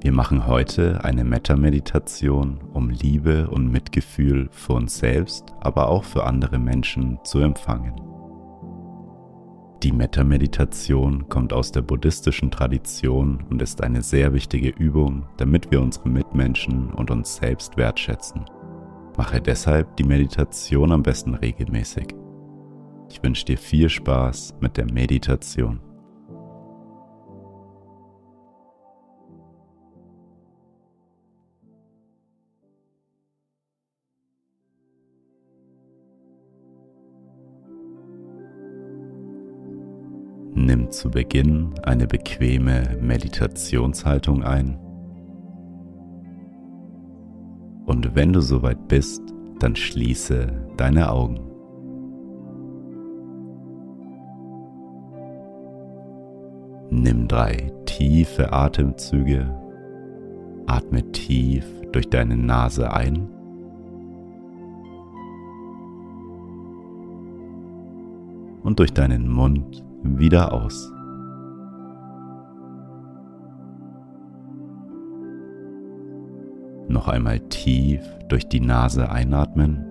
Wir machen heute eine Metta-Meditation, um Liebe und Mitgefühl für uns selbst, aber auch für andere Menschen zu empfangen. Die Metta-Meditation kommt aus der buddhistischen Tradition und ist eine sehr wichtige Übung, damit wir unsere Mitmenschen und uns selbst wertschätzen. Mache deshalb die Meditation am besten regelmäßig. Ich wünsche dir viel Spaß mit der Meditation. Nimm zu Beginn eine bequeme Meditationshaltung ein. Und wenn du soweit bist, dann schließe deine Augen. Nimm drei tiefe Atemzüge. Atme tief durch deine Nase ein. Und durch deinen Mund wieder aus. Noch einmal tief durch die Nase einatmen.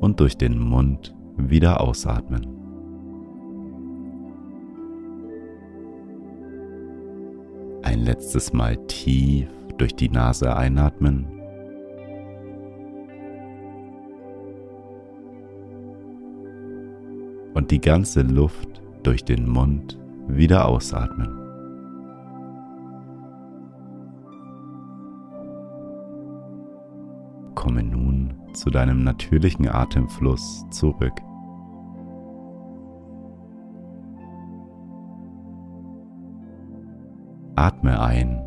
Und durch den Mund wieder ausatmen. Ein letztes Mal tief durch die Nase einatmen. Und die ganze Luft durch den Mund wieder ausatmen. Komme nun zu deinem natürlichen Atemfluss zurück. Atme ein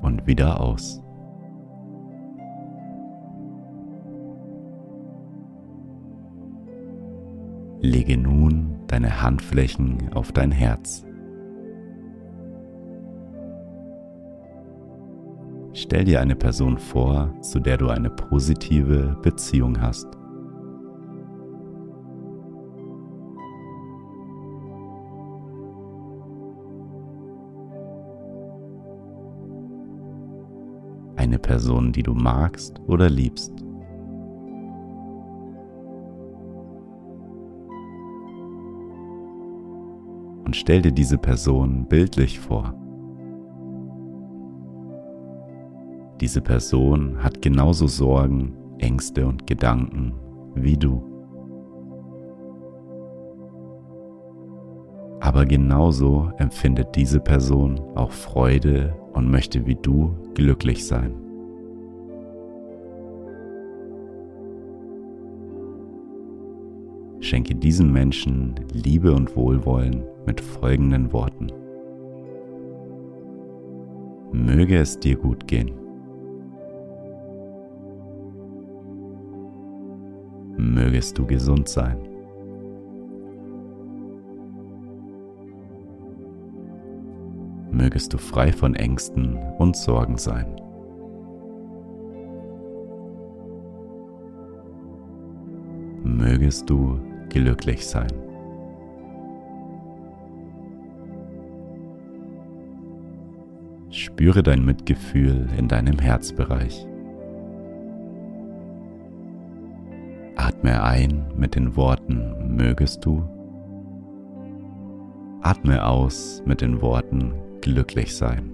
und wieder aus. Lege nun deine Handflächen auf dein Herz. Stell dir eine Person vor, zu der du eine positive Beziehung hast. Eine Person, die du magst oder liebst. Und stell dir diese Person bildlich vor. Diese Person hat genauso Sorgen, Ängste und Gedanken wie du. Aber genauso empfindet diese Person auch Freude und möchte wie du glücklich sein. Schenke diesem Menschen Liebe und Wohlwollen mit folgenden Worten. Möge es dir gut gehen. mögest du gesund sein. Mögest du frei von Ängsten und Sorgen sein. Mögest du glücklich sein. Spüre dein Mitgefühl in deinem Herzbereich. Atme ein mit den Worten mögest du. Atme aus mit den Worten glücklich sein.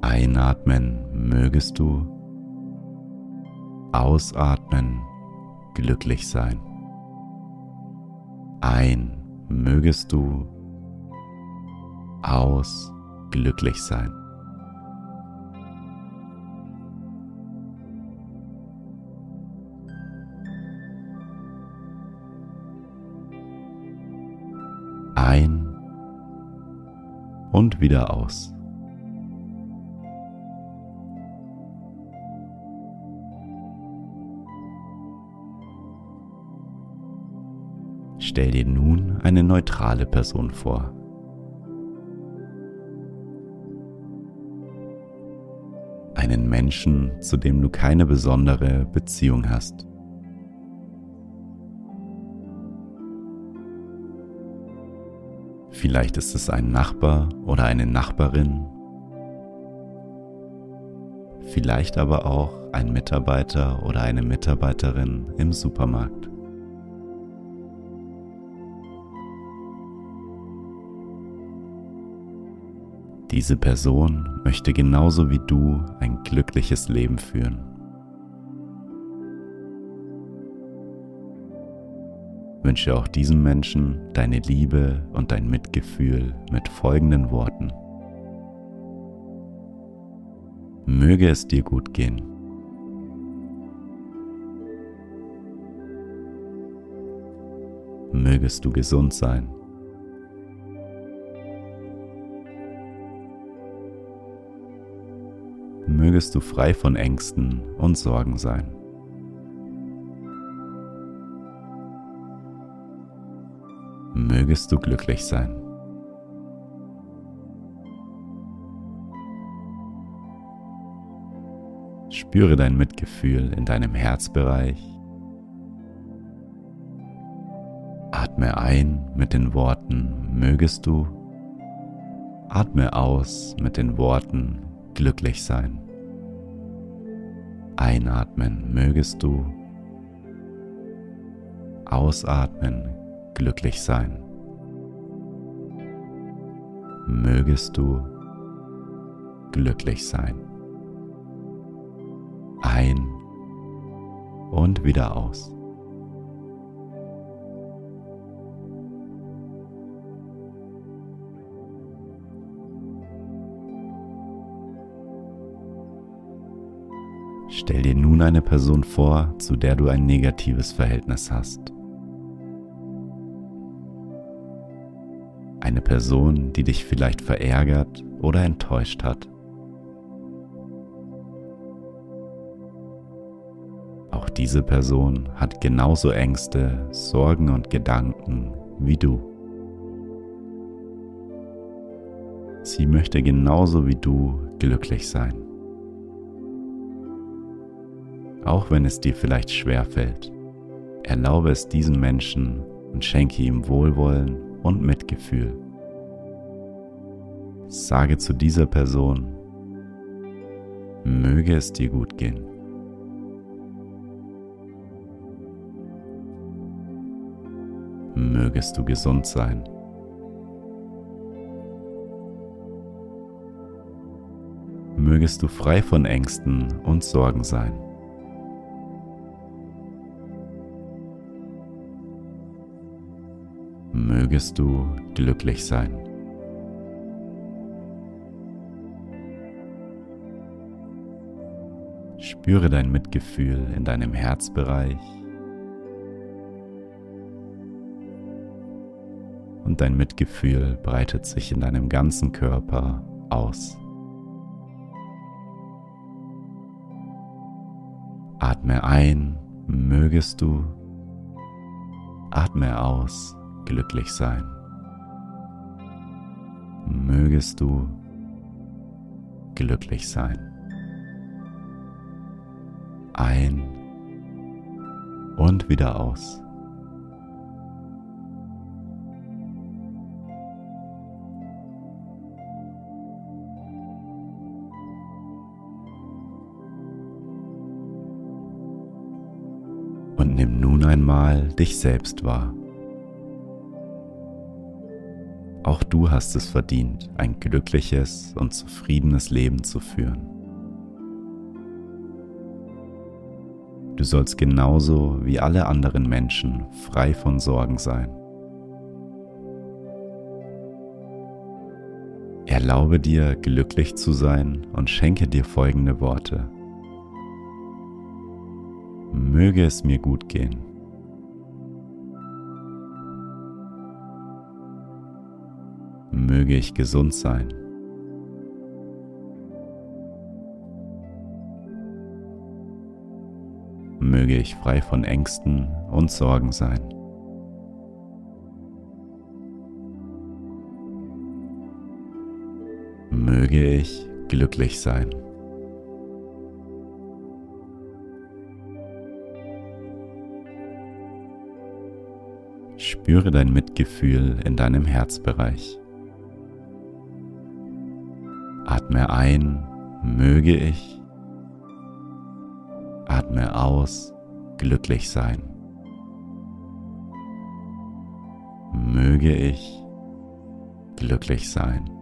Einatmen mögest du. Ausatmen glücklich sein. Ein mögest du aus glücklich sein. Ein und wieder aus. Stell dir nun eine neutrale Person vor. Einen Menschen, zu dem du keine besondere Beziehung hast. Vielleicht ist es ein Nachbar oder eine Nachbarin. Vielleicht aber auch ein Mitarbeiter oder eine Mitarbeiterin im Supermarkt. Diese Person möchte genauso wie du ein glückliches Leben führen. Wünsche auch diesem Menschen deine Liebe und dein Mitgefühl mit folgenden Worten. Möge es dir gut gehen. Mögest du gesund sein. Mögest du frei von Ängsten und Sorgen sein. Mögest du glücklich sein. Spüre dein Mitgefühl in deinem Herzbereich. Atme ein mit den Worten mögest du. Atme aus mit den Worten glücklich sein. Einatmen mögest du, ausatmen glücklich sein. Mögest du glücklich sein. Ein und wieder aus. Stell dir nun eine Person vor, zu der du ein negatives Verhältnis hast. Eine Person, die dich vielleicht verärgert oder enttäuscht hat. Auch diese Person hat genauso Ängste, Sorgen und Gedanken wie du. Sie möchte genauso wie du glücklich sein auch wenn es dir vielleicht schwer fällt. Erlaube es diesem Menschen und schenke ihm Wohlwollen und Mitgefühl. Sage zu dieser Person, möge es dir gut gehen. Mögest du gesund sein. Mögest du frei von Ängsten und Sorgen sein. Mögest du glücklich sein. Spüre dein Mitgefühl in deinem Herzbereich und dein Mitgefühl breitet sich in deinem ganzen Körper aus. Atme ein, mögest du. Atme aus, glücklich sein. Mögest du glücklich sein. Ein und wieder aus. Und nimm nun einmal dich selbst wahr. Auch du hast es verdient, ein glückliches und zufriedenes Leben zu führen. Du sollst genauso wie alle anderen Menschen frei von Sorgen sein. Erlaube dir, glücklich zu sein und schenke dir folgende Worte. Möge es mir gut gehen. Möge ich gesund sein. Möge ich frei von Ängsten und Sorgen sein. Möge ich glücklich sein. Spüre dein Mitgefühl in deinem Herzbereich. Atme ein, möge ich. Atme aus, glücklich sein. Möge ich glücklich sein.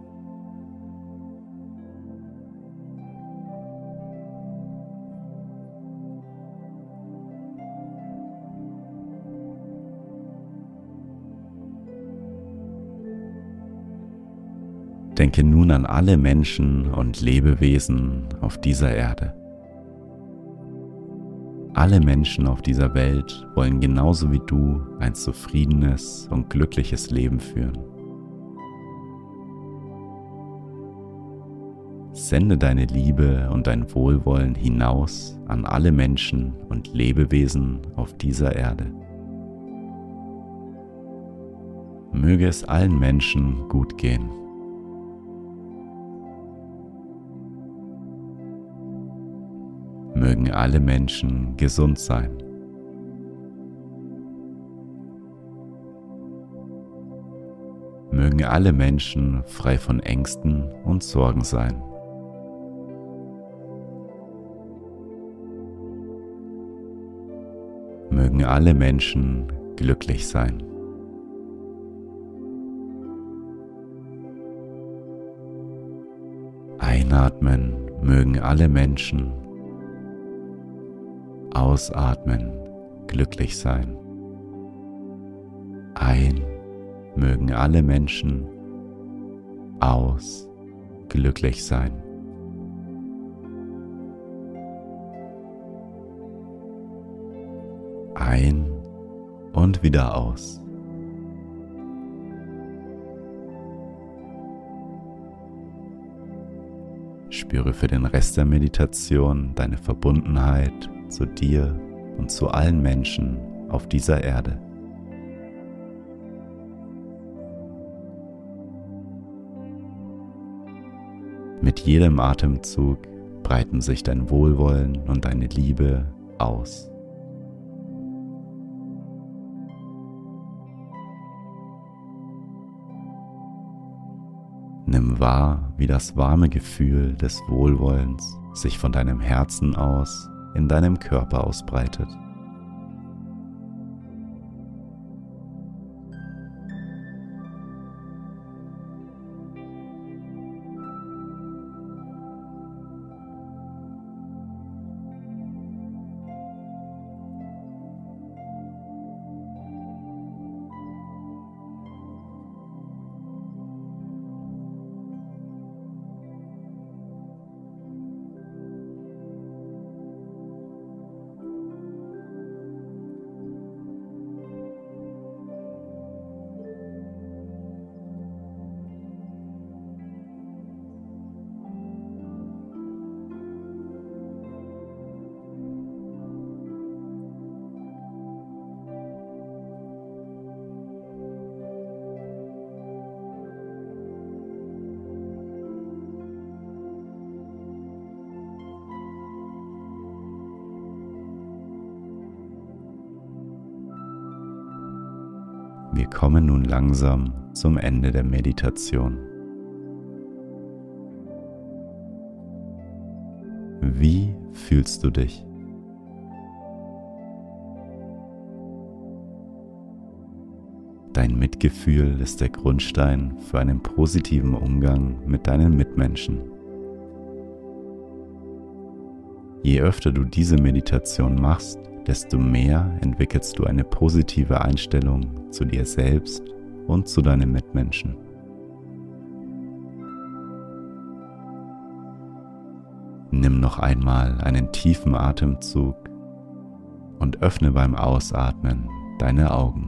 Denke nun an alle Menschen und Lebewesen auf dieser Erde. Alle Menschen auf dieser Welt wollen genauso wie du ein zufriedenes und glückliches Leben führen. Sende deine Liebe und dein Wohlwollen hinaus an alle Menschen und Lebewesen auf dieser Erde. Möge es allen Menschen gut gehen. Mögen alle Menschen gesund sein. Mögen alle Menschen frei von Ängsten und Sorgen sein. Mögen alle Menschen glücklich sein. Einatmen mögen alle Menschen Ausatmen, glücklich sein. Ein, mögen alle Menschen. Aus, glücklich sein. Ein und wieder aus. Spüre für den Rest der Meditation deine Verbundenheit zu dir und zu allen Menschen auf dieser Erde. Mit jedem Atemzug breiten sich dein Wohlwollen und deine Liebe aus. Nimm wahr, wie das warme Gefühl des Wohlwollens sich von deinem Herzen aus in deinem Körper ausbreitet. Wir kommen nun langsam zum Ende der Meditation. Wie fühlst du dich? Dein Mitgefühl ist der Grundstein für einen positiven Umgang mit deinen Mitmenschen. Je öfter du diese Meditation machst, desto mehr entwickelst du eine positive Einstellung zu dir selbst und zu deinen Mitmenschen. Nimm noch einmal einen tiefen Atemzug und öffne beim Ausatmen deine Augen.